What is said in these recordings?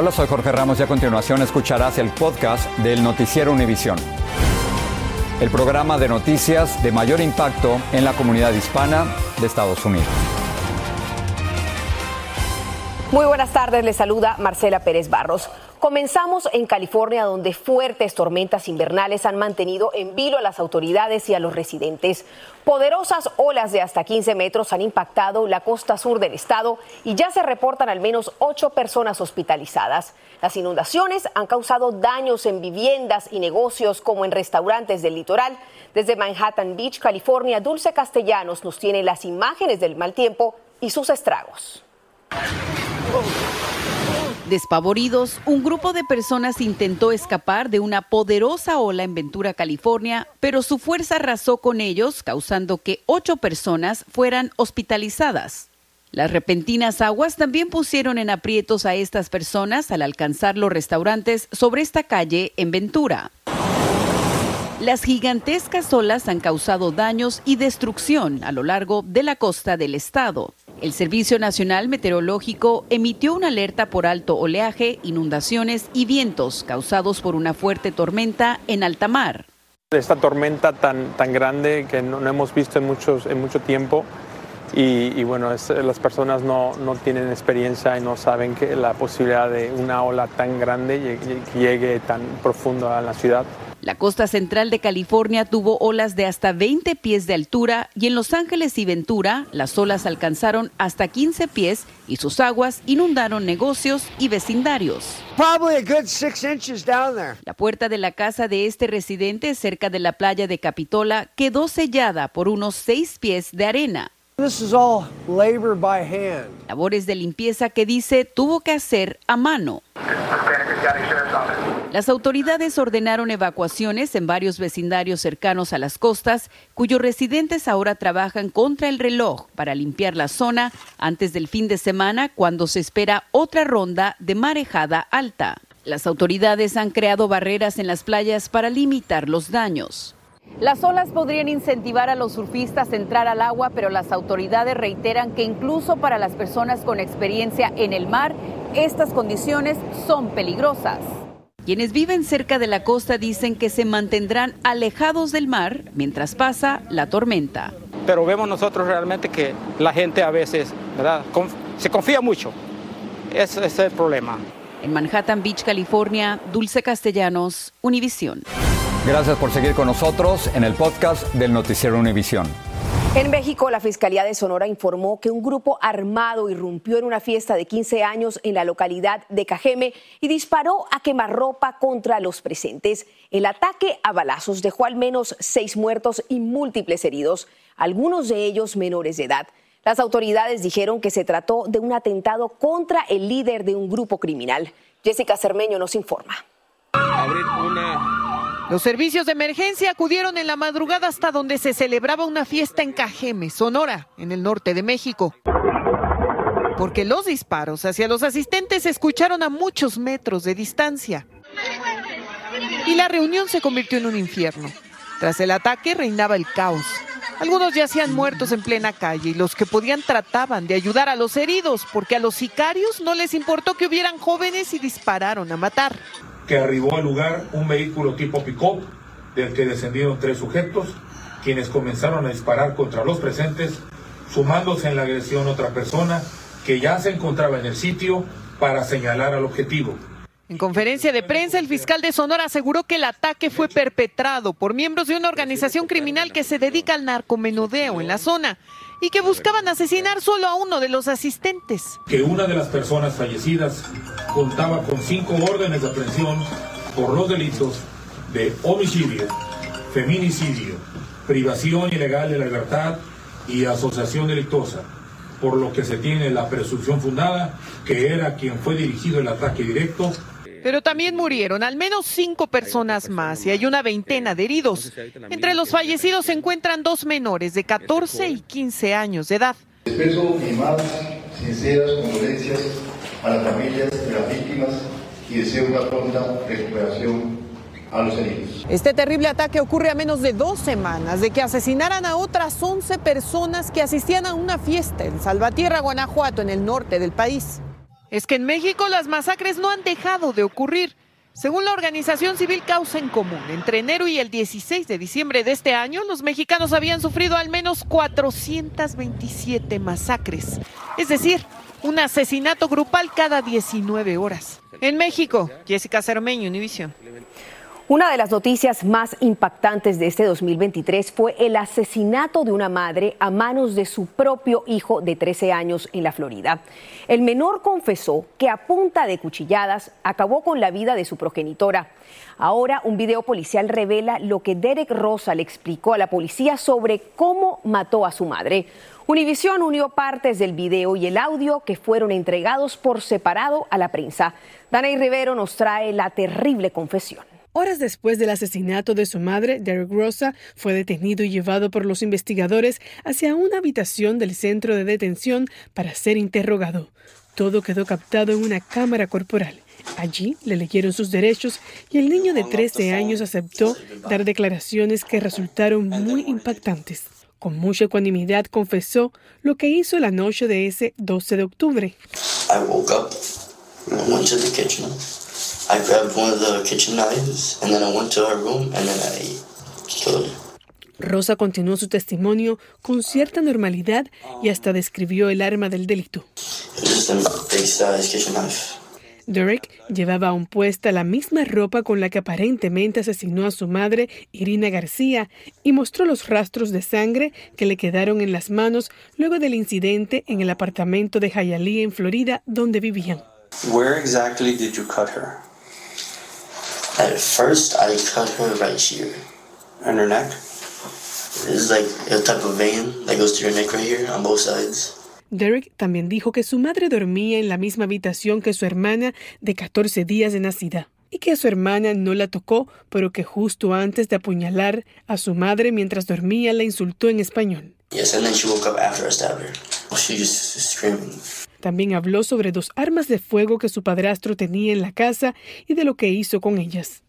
Hola, soy Jorge Ramos y a continuación escucharás el podcast del Noticiero Univisión. El programa de noticias de mayor impacto en la comunidad hispana de Estados Unidos. Muy buenas tardes, les saluda Marcela Pérez Barros. Comenzamos en California, donde fuertes tormentas invernales han mantenido en vilo a las autoridades y a los residentes. Poderosas olas de hasta 15 metros han impactado la costa sur del estado y ya se reportan al menos ocho personas hospitalizadas. Las inundaciones han causado daños en viviendas y negocios como en restaurantes del litoral. Desde Manhattan Beach, California, Dulce Castellanos nos tiene las imágenes del mal tiempo y sus estragos. Despavoridos, un grupo de personas intentó escapar de una poderosa ola en Ventura, California, pero su fuerza arrasó con ellos, causando que ocho personas fueran hospitalizadas. Las repentinas aguas también pusieron en aprietos a estas personas al alcanzar los restaurantes sobre esta calle en Ventura. Las gigantescas olas han causado daños y destrucción a lo largo de la costa del estado. El Servicio Nacional Meteorológico emitió una alerta por alto oleaje, inundaciones y vientos causados por una fuerte tormenta en alta mar. Esta tormenta tan, tan grande que no, hemos visto en, muchos, en mucho tiempo y, bueno, las personas no, no, tienen experiencia y no saben que la posibilidad de una ola tan grande llegue tan profundo a la ciudad. La costa central de California tuvo olas de hasta 20 pies de altura y en Los Ángeles y Ventura las olas alcanzaron hasta 15 pies y sus aguas inundaron negocios y vecindarios. La puerta de la casa de este residente cerca de la playa de Capitola quedó sellada por unos 6 pies de arena. Labores de limpieza que dice tuvo que hacer a mano. Las autoridades ordenaron evacuaciones en varios vecindarios cercanos a las costas, cuyos residentes ahora trabajan contra el reloj para limpiar la zona antes del fin de semana, cuando se espera otra ronda de marejada alta. Las autoridades han creado barreras en las playas para limitar los daños. Las olas podrían incentivar a los surfistas a entrar al agua, pero las autoridades reiteran que incluso para las personas con experiencia en el mar, estas condiciones son peligrosas. Quienes viven cerca de la costa dicen que se mantendrán alejados del mar mientras pasa la tormenta. Pero vemos nosotros realmente que la gente a veces ¿verdad? se confía mucho. Ese es el problema. En Manhattan Beach, California, Dulce Castellanos, Univisión. Gracias por seguir con nosotros en el podcast del Noticiero Univisión. En México, la Fiscalía de Sonora informó que un grupo armado irrumpió en una fiesta de 15 años en la localidad de Cajeme y disparó a quemarropa contra los presentes. El ataque a balazos dejó al menos seis muertos y múltiples heridos, algunos de ellos menores de edad. Las autoridades dijeron que se trató de un atentado contra el líder de un grupo criminal. Jessica Cermeño nos informa. Los servicios de emergencia acudieron en la madrugada hasta donde se celebraba una fiesta en Cajeme, Sonora, en el norte de México. Porque los disparos hacia los asistentes se escucharon a muchos metros de distancia. Y la reunión se convirtió en un infierno. Tras el ataque reinaba el caos. Algunos yacían muertos en plena calle y los que podían trataban de ayudar a los heridos porque a los sicarios no les importó que hubieran jóvenes y dispararon a matar que arribó al lugar un vehículo tipo pick-up del que descendieron tres sujetos, quienes comenzaron a disparar contra los presentes, sumándose en la agresión otra persona que ya se encontraba en el sitio para señalar al objetivo. En conferencia de prensa, el fiscal de Sonora aseguró que el ataque fue perpetrado por miembros de una organización criminal que se dedica al narcomenudeo en la zona y que buscaban asesinar solo a uno de los asistentes. Que una de las personas fallecidas contaba con cinco órdenes de aprehensión por los delitos de homicidio, feminicidio, privación ilegal de la libertad y asociación delictosa, por lo que se tiene la presunción fundada que era quien fue dirigido el ataque directo pero también murieron al menos cinco personas más y hay una veintena de heridos. Entre los fallecidos se encuentran dos menores de 14 y 15 años de edad. Expreso mis más sinceras condolencias a las familias de las víctimas y deseo una pronta recuperación a los heridos. Este terrible ataque ocurre a menos de dos semanas de que asesinaran a otras 11 personas que asistían a una fiesta en Salvatierra, Guanajuato, en el norte del país. Es que en México las masacres no han dejado de ocurrir. Según la organización civil Causa en Común, entre enero y el 16 de diciembre de este año, los mexicanos habían sufrido al menos 427 masacres. Es decir, un asesinato grupal cada 19 horas. En México, Jessica Cermeño, Univisión. Una de las noticias más impactantes de este 2023 fue el asesinato de una madre a manos de su propio hijo de 13 años en la Florida. El menor confesó que a punta de cuchilladas acabó con la vida de su progenitora. Ahora un video policial revela lo que Derek Rosa le explicó a la policía sobre cómo mató a su madre. Univisión unió partes del video y el audio que fueron entregados por separado a la prensa. Dana Rivero nos trae la terrible confesión. Horas después del asesinato de su madre, Derek Rosa fue detenido y llevado por los investigadores hacia una habitación del centro de detención para ser interrogado. Todo quedó captado en una cámara corporal. Allí le leyeron sus derechos y el niño de 13 años aceptó dar declaraciones que resultaron muy impactantes. Con mucha ecuanimidad confesó lo que hizo la noche de ese 12 de octubre. I grabbed one of the kitchen knives and then I went to her room and then I killed her. Rosa continuó su testimonio con cierta normalidad y hasta describió el arma del delito. Derek llevaba aún puesta la misma ropa con la que aparentemente asesinó a su madre, Irina García, y mostró los rastros de sangre que le quedaron en las manos luego del incidente en el apartamento de Hialeah en Florida, donde vivían. Where exactly did you cut her? At first, I cut her right here. And her neck? It's like a type of vein that goes to your neck right here on both sides. Derek también dijo que su madre dormía en la misma habitación que su hermana de 14 días de nacida y que su hermana no la tocó, pero que justo antes de apuñalar a su madre mientras dormía la insultó en español. Yes, and then she woke up after I stabbed her. She just screaming. También habló sobre dos armas de fuego que su padrastro tenía en la casa y de lo que hizo con ellas.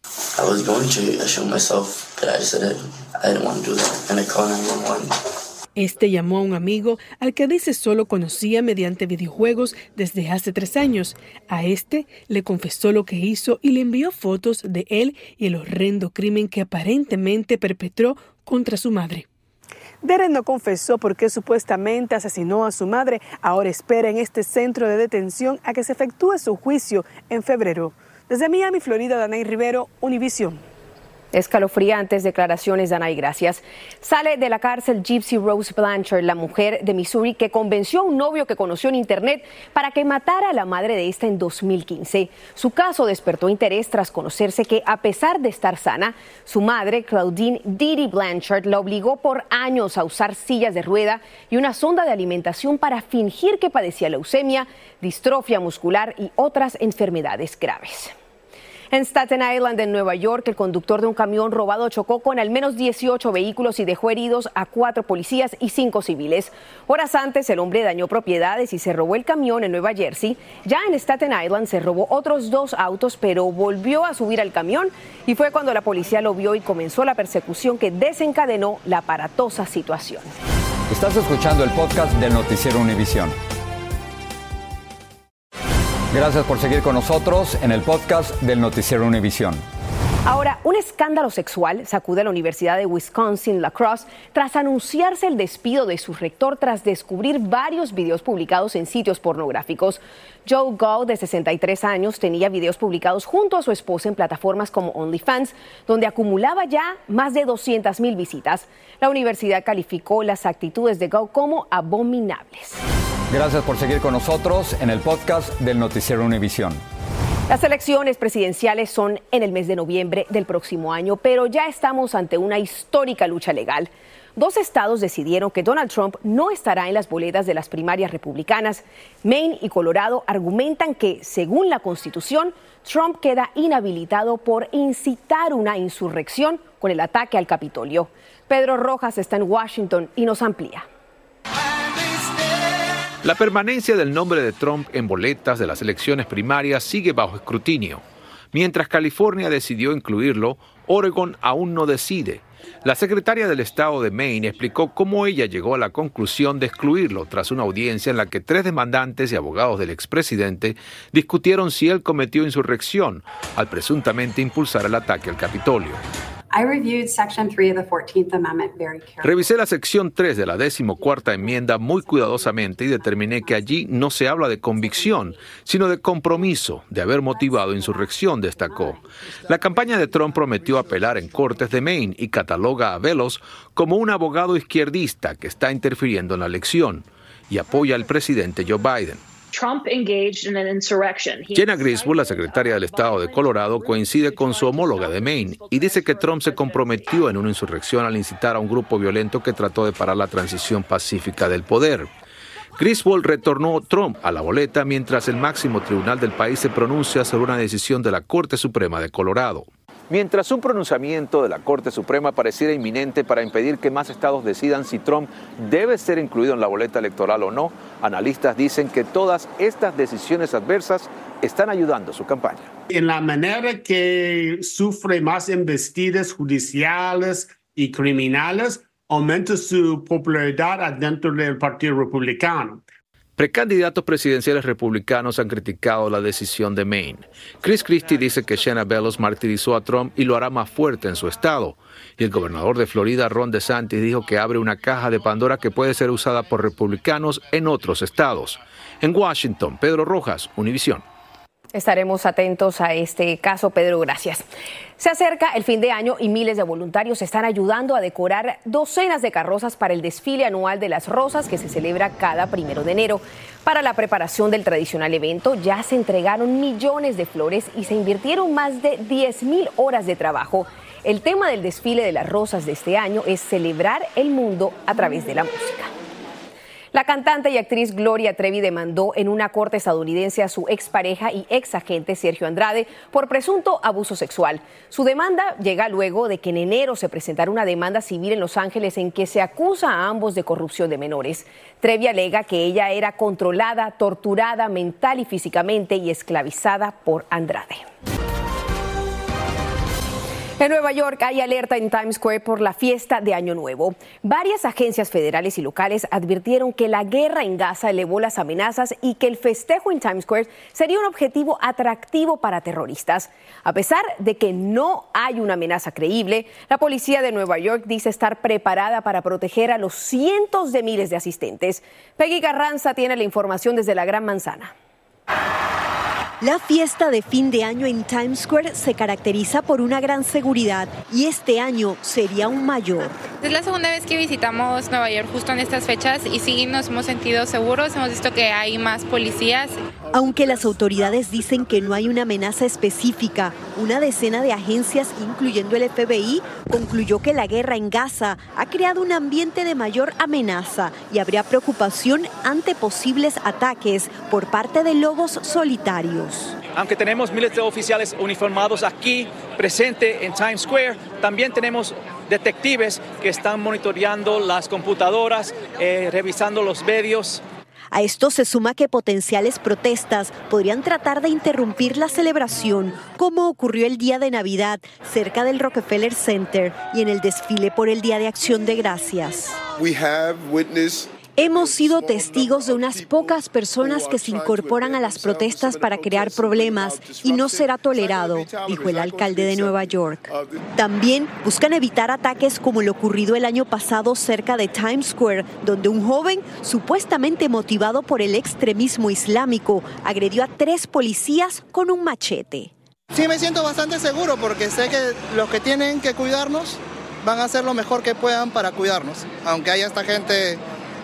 Este llamó a un amigo al que dice solo conocía mediante videojuegos desde hace tres años. A este le confesó lo que hizo y le envió fotos de él y el horrendo crimen que aparentemente perpetró contra su madre. Derek no confesó por qué supuestamente asesinó a su madre. Ahora espera en este centro de detención a que se efectúe su juicio en febrero. Desde Miami, Florida, Danay Rivero, Univisión. Escalofriantes declaraciones, Danay, gracias. Sale de la cárcel Gypsy Rose Blanchard, la mujer de Missouri que convenció a un novio que conoció en Internet para que matara a la madre de esta en 2015. Su caso despertó interés tras conocerse que, a pesar de estar sana, su madre, Claudine Didi Blanchard, la obligó por años a usar sillas de rueda y una sonda de alimentación para fingir que padecía leucemia, distrofia muscular y otras enfermedades graves. En Staten Island, en Nueva York, el conductor de un camión robado chocó con al menos 18 vehículos y dejó heridos a cuatro policías y cinco civiles. Horas antes, el hombre dañó propiedades y se robó el camión en Nueva Jersey. Ya en Staten Island se robó otros dos autos, pero volvió a subir al camión y fue cuando la policía lo vio y comenzó la persecución que desencadenó la aparatosa situación. Estás escuchando el podcast del Noticiero Univisión. Gracias por seguir con nosotros en el podcast del Noticiero Univisión. Ahora, un escándalo sexual sacude a la Universidad de Wisconsin, La Crosse, tras anunciarse el despido de su rector tras descubrir varios videos publicados en sitios pornográficos. Joe Gall, de 63 años, tenía videos publicados junto a su esposa en plataformas como OnlyFans, donde acumulaba ya más de 200 mil visitas. La universidad calificó las actitudes de Gall como abominables. Gracias por seguir con nosotros en el podcast del Noticiero Univisión. Las elecciones presidenciales son en el mes de noviembre del próximo año, pero ya estamos ante una histórica lucha legal. Dos estados decidieron que Donald Trump no estará en las boletas de las primarias republicanas. Maine y Colorado argumentan que, según la Constitución, Trump queda inhabilitado por incitar una insurrección con el ataque al Capitolio. Pedro Rojas está en Washington y nos amplía. La permanencia del nombre de Trump en boletas de las elecciones primarias sigue bajo escrutinio. Mientras California decidió incluirlo, Oregon aún no decide. La secretaria del Estado de Maine explicó cómo ella llegó a la conclusión de excluirlo tras una audiencia en la que tres demandantes y abogados del expresidente discutieron si él cometió insurrección al presuntamente impulsar el ataque al Capitolio. Revisé la sección 3 de la decimocuarta enmienda muy cuidadosamente y determiné que allí no se habla de convicción, sino de compromiso, de haber motivado insurrección, destacó. La campaña de Trump prometió apelar en cortes de Maine y cataloga a Velos como un abogado izquierdista que está interfiriendo en la elección y apoya al presidente Joe Biden. Jenna Griswold, la secretaria del Estado de Colorado, coincide con su homóloga de Maine y dice que Trump se comprometió en una insurrección al incitar a un grupo violento que trató de parar la transición pacífica del poder. Griswold retornó Trump a la boleta mientras el máximo tribunal del país se pronuncia sobre una decisión de la Corte Suprema de Colorado. Mientras un pronunciamiento de la Corte Suprema pareciera inminente para impedir que más estados decidan si Trump debe ser incluido en la boleta electoral o no, analistas dicen que todas estas decisiones adversas están ayudando a su campaña. En la manera que sufre más embestidas judiciales y criminales, aumenta su popularidad dentro del Partido Republicano. Precandidatos presidenciales republicanos han criticado la decisión de Maine. Chris Christie dice que Shanna Bellows martirizó a Trump y lo hará más fuerte en su estado. Y el gobernador de Florida, Ron DeSantis, dijo que abre una caja de Pandora que puede ser usada por republicanos en otros estados. En Washington, Pedro Rojas, Univisión. Estaremos atentos a este caso, Pedro. Gracias. Se acerca el fin de año y miles de voluntarios están ayudando a decorar docenas de carrozas para el desfile anual de las rosas que se celebra cada primero de enero. Para la preparación del tradicional evento ya se entregaron millones de flores y se invirtieron más de 10 mil horas de trabajo. El tema del desfile de las rosas de este año es celebrar el mundo a través de la música. La cantante y actriz Gloria Trevi demandó en una corte estadounidense a su expareja y ex agente Sergio Andrade por presunto abuso sexual. Su demanda llega luego de que en enero se presentara una demanda civil en Los Ángeles en que se acusa a ambos de corrupción de menores. Trevi alega que ella era controlada, torturada mental y físicamente y esclavizada por Andrade. En Nueva York hay alerta en Times Square por la fiesta de Año Nuevo. Varias agencias federales y locales advirtieron que la guerra en Gaza elevó las amenazas y que el festejo en Times Square sería un objetivo atractivo para terroristas. A pesar de que no hay una amenaza creíble, la policía de Nueva York dice estar preparada para proteger a los cientos de miles de asistentes. Peggy Carranza tiene la información desde la Gran Manzana. La fiesta de fin de año en Times Square se caracteriza por una gran seguridad y este año sería un mayor. Es la segunda vez que visitamos Nueva York justo en estas fechas y sí nos hemos sentido seguros, hemos visto que hay más policías. Aunque las autoridades dicen que no hay una amenaza específica, una decena de agencias, incluyendo el FBI, concluyó que la guerra en Gaza ha creado un ambiente de mayor amenaza y habría preocupación ante posibles ataques por parte de lobos solitarios. Aunque tenemos miles de oficiales uniformados aquí presentes en Times Square, también tenemos detectives que están monitoreando las computadoras, eh, revisando los medios. A esto se suma que potenciales protestas podrían tratar de interrumpir la celebración, como ocurrió el día de Navidad cerca del Rockefeller Center y en el desfile por el Día de Acción de Gracias. Hemos sido testigos de unas pocas personas que se incorporan a las protestas para crear problemas y no será tolerado, dijo el alcalde de Nueva York. También buscan evitar ataques como lo ocurrido el año pasado cerca de Times Square, donde un joven, supuestamente motivado por el extremismo islámico, agredió a tres policías con un machete. Sí, me siento bastante seguro porque sé que los que tienen que cuidarnos van a hacer lo mejor que puedan para cuidarnos, aunque haya esta gente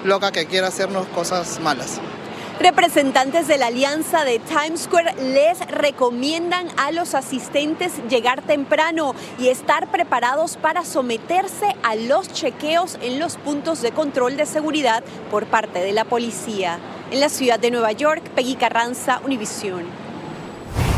loca que quiera hacernos cosas malas. Representantes de la Alianza de Times Square les recomiendan a los asistentes llegar temprano y estar preparados para someterse a los chequeos en los puntos de control de seguridad por parte de la policía. En la ciudad de Nueva York, Peggy Carranza, Univisión.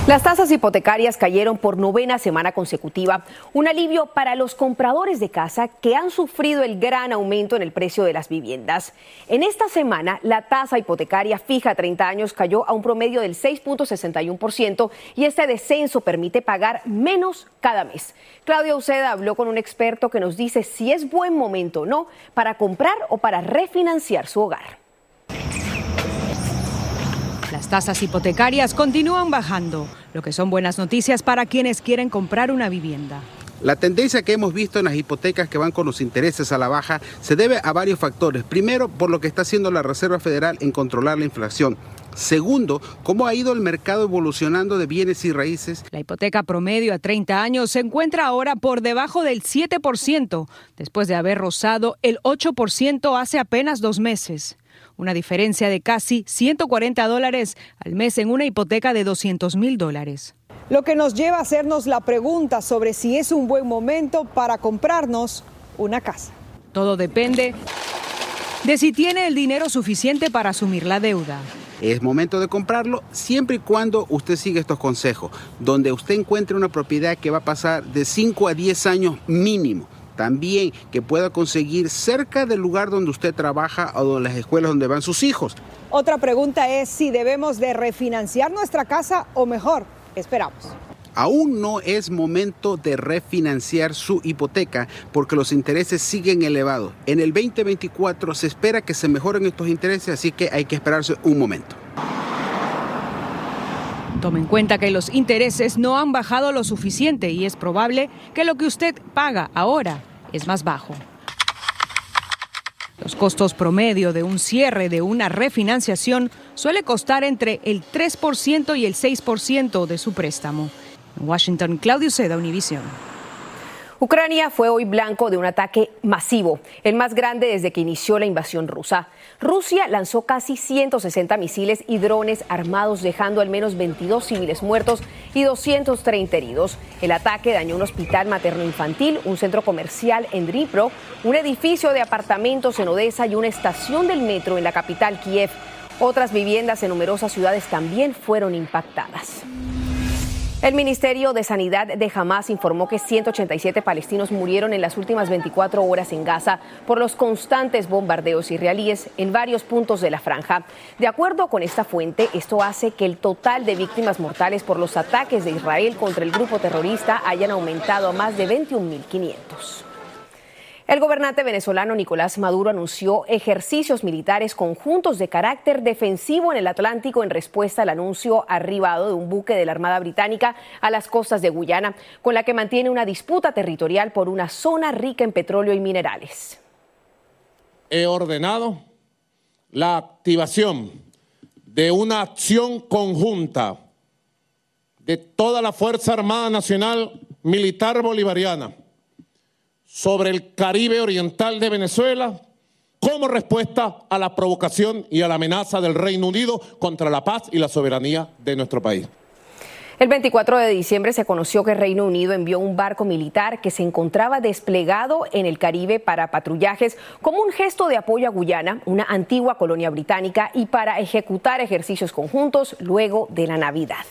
Las tasas hipotecarias cayeron por novena semana consecutiva, un alivio para los compradores de casa que han sufrido el gran aumento en el precio de las viviendas. En esta semana, la tasa hipotecaria fija a 30 años cayó a un promedio del 6.61% y este descenso permite pagar menos cada mes. Claudia Uceda habló con un experto que nos dice si es buen momento o no para comprar o para refinanciar su hogar. Las tasas hipotecarias continúan bajando, lo que son buenas noticias para quienes quieren comprar una vivienda. La tendencia que hemos visto en las hipotecas que van con los intereses a la baja se debe a varios factores. Primero, por lo que está haciendo la Reserva Federal en controlar la inflación. Segundo, cómo ha ido el mercado evolucionando de bienes y raíces. La hipoteca promedio a 30 años se encuentra ahora por debajo del 7%, después de haber rozado el 8% hace apenas dos meses una diferencia de casi 140 dólares al mes en una hipoteca de 200 mil dólares. Lo que nos lleva a hacernos la pregunta sobre si es un buen momento para comprarnos una casa. Todo depende de si tiene el dinero suficiente para asumir la deuda. Es momento de comprarlo siempre y cuando usted siga estos consejos, donde usted encuentre una propiedad que va a pasar de 5 a 10 años mínimo también que pueda conseguir cerca del lugar donde usted trabaja o de las escuelas donde van sus hijos. Otra pregunta es si debemos de refinanciar nuestra casa o mejor, esperamos. Aún no es momento de refinanciar su hipoteca porque los intereses siguen elevados. En el 2024 se espera que se mejoren estos intereses, así que hay que esperarse un momento. Tome en cuenta que los intereses no han bajado lo suficiente y es probable que lo que usted paga ahora es más bajo. Los costos promedio de un cierre de una refinanciación suele costar entre el 3% y el 6% de su préstamo. Washington, Claudio Seda, Univision. Ucrania fue hoy blanco de un ataque masivo, el más grande desde que inició la invasión rusa. Rusia lanzó casi 160 misiles y drones armados, dejando al menos 22 civiles muertos y 230 heridos. El ataque dañó un hospital materno-infantil, un centro comercial en Dnipro, un edificio de apartamentos en Odessa y una estación del metro en la capital Kiev. Otras viviendas en numerosas ciudades también fueron impactadas. El Ministerio de Sanidad de Hamas informó que 187 palestinos murieron en las últimas 24 horas en Gaza por los constantes bombardeos israelíes en varios puntos de la franja. De acuerdo con esta fuente, esto hace que el total de víctimas mortales por los ataques de Israel contra el grupo terrorista hayan aumentado a más de 21.500. El gobernante venezolano Nicolás Maduro anunció ejercicios militares conjuntos de carácter defensivo en el Atlántico en respuesta al anuncio arribado de un buque de la Armada Británica a las costas de Guyana, con la que mantiene una disputa territorial por una zona rica en petróleo y minerales. He ordenado la activación de una acción conjunta de toda la Fuerza Armada Nacional Militar Bolivariana sobre el Caribe Oriental de Venezuela como respuesta a la provocación y a la amenaza del Reino Unido contra la paz y la soberanía de nuestro país. El 24 de diciembre se conoció que Reino Unido envió un barco militar que se encontraba desplegado en el Caribe para patrullajes como un gesto de apoyo a Guyana, una antigua colonia británica, y para ejecutar ejercicios conjuntos luego de la Navidad.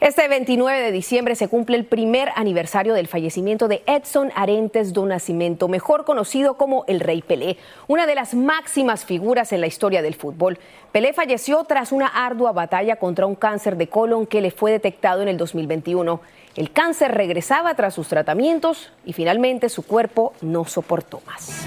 Este 29 de diciembre se cumple el primer aniversario del fallecimiento de Edson Arentes do Nascimento, mejor conocido como el Rey Pelé, una de las máximas figuras en la historia del fútbol. Pelé falleció tras una ardua batalla contra un cáncer de colon que le fue detectado en el 2021. El cáncer regresaba tras sus tratamientos y finalmente su cuerpo no soportó más.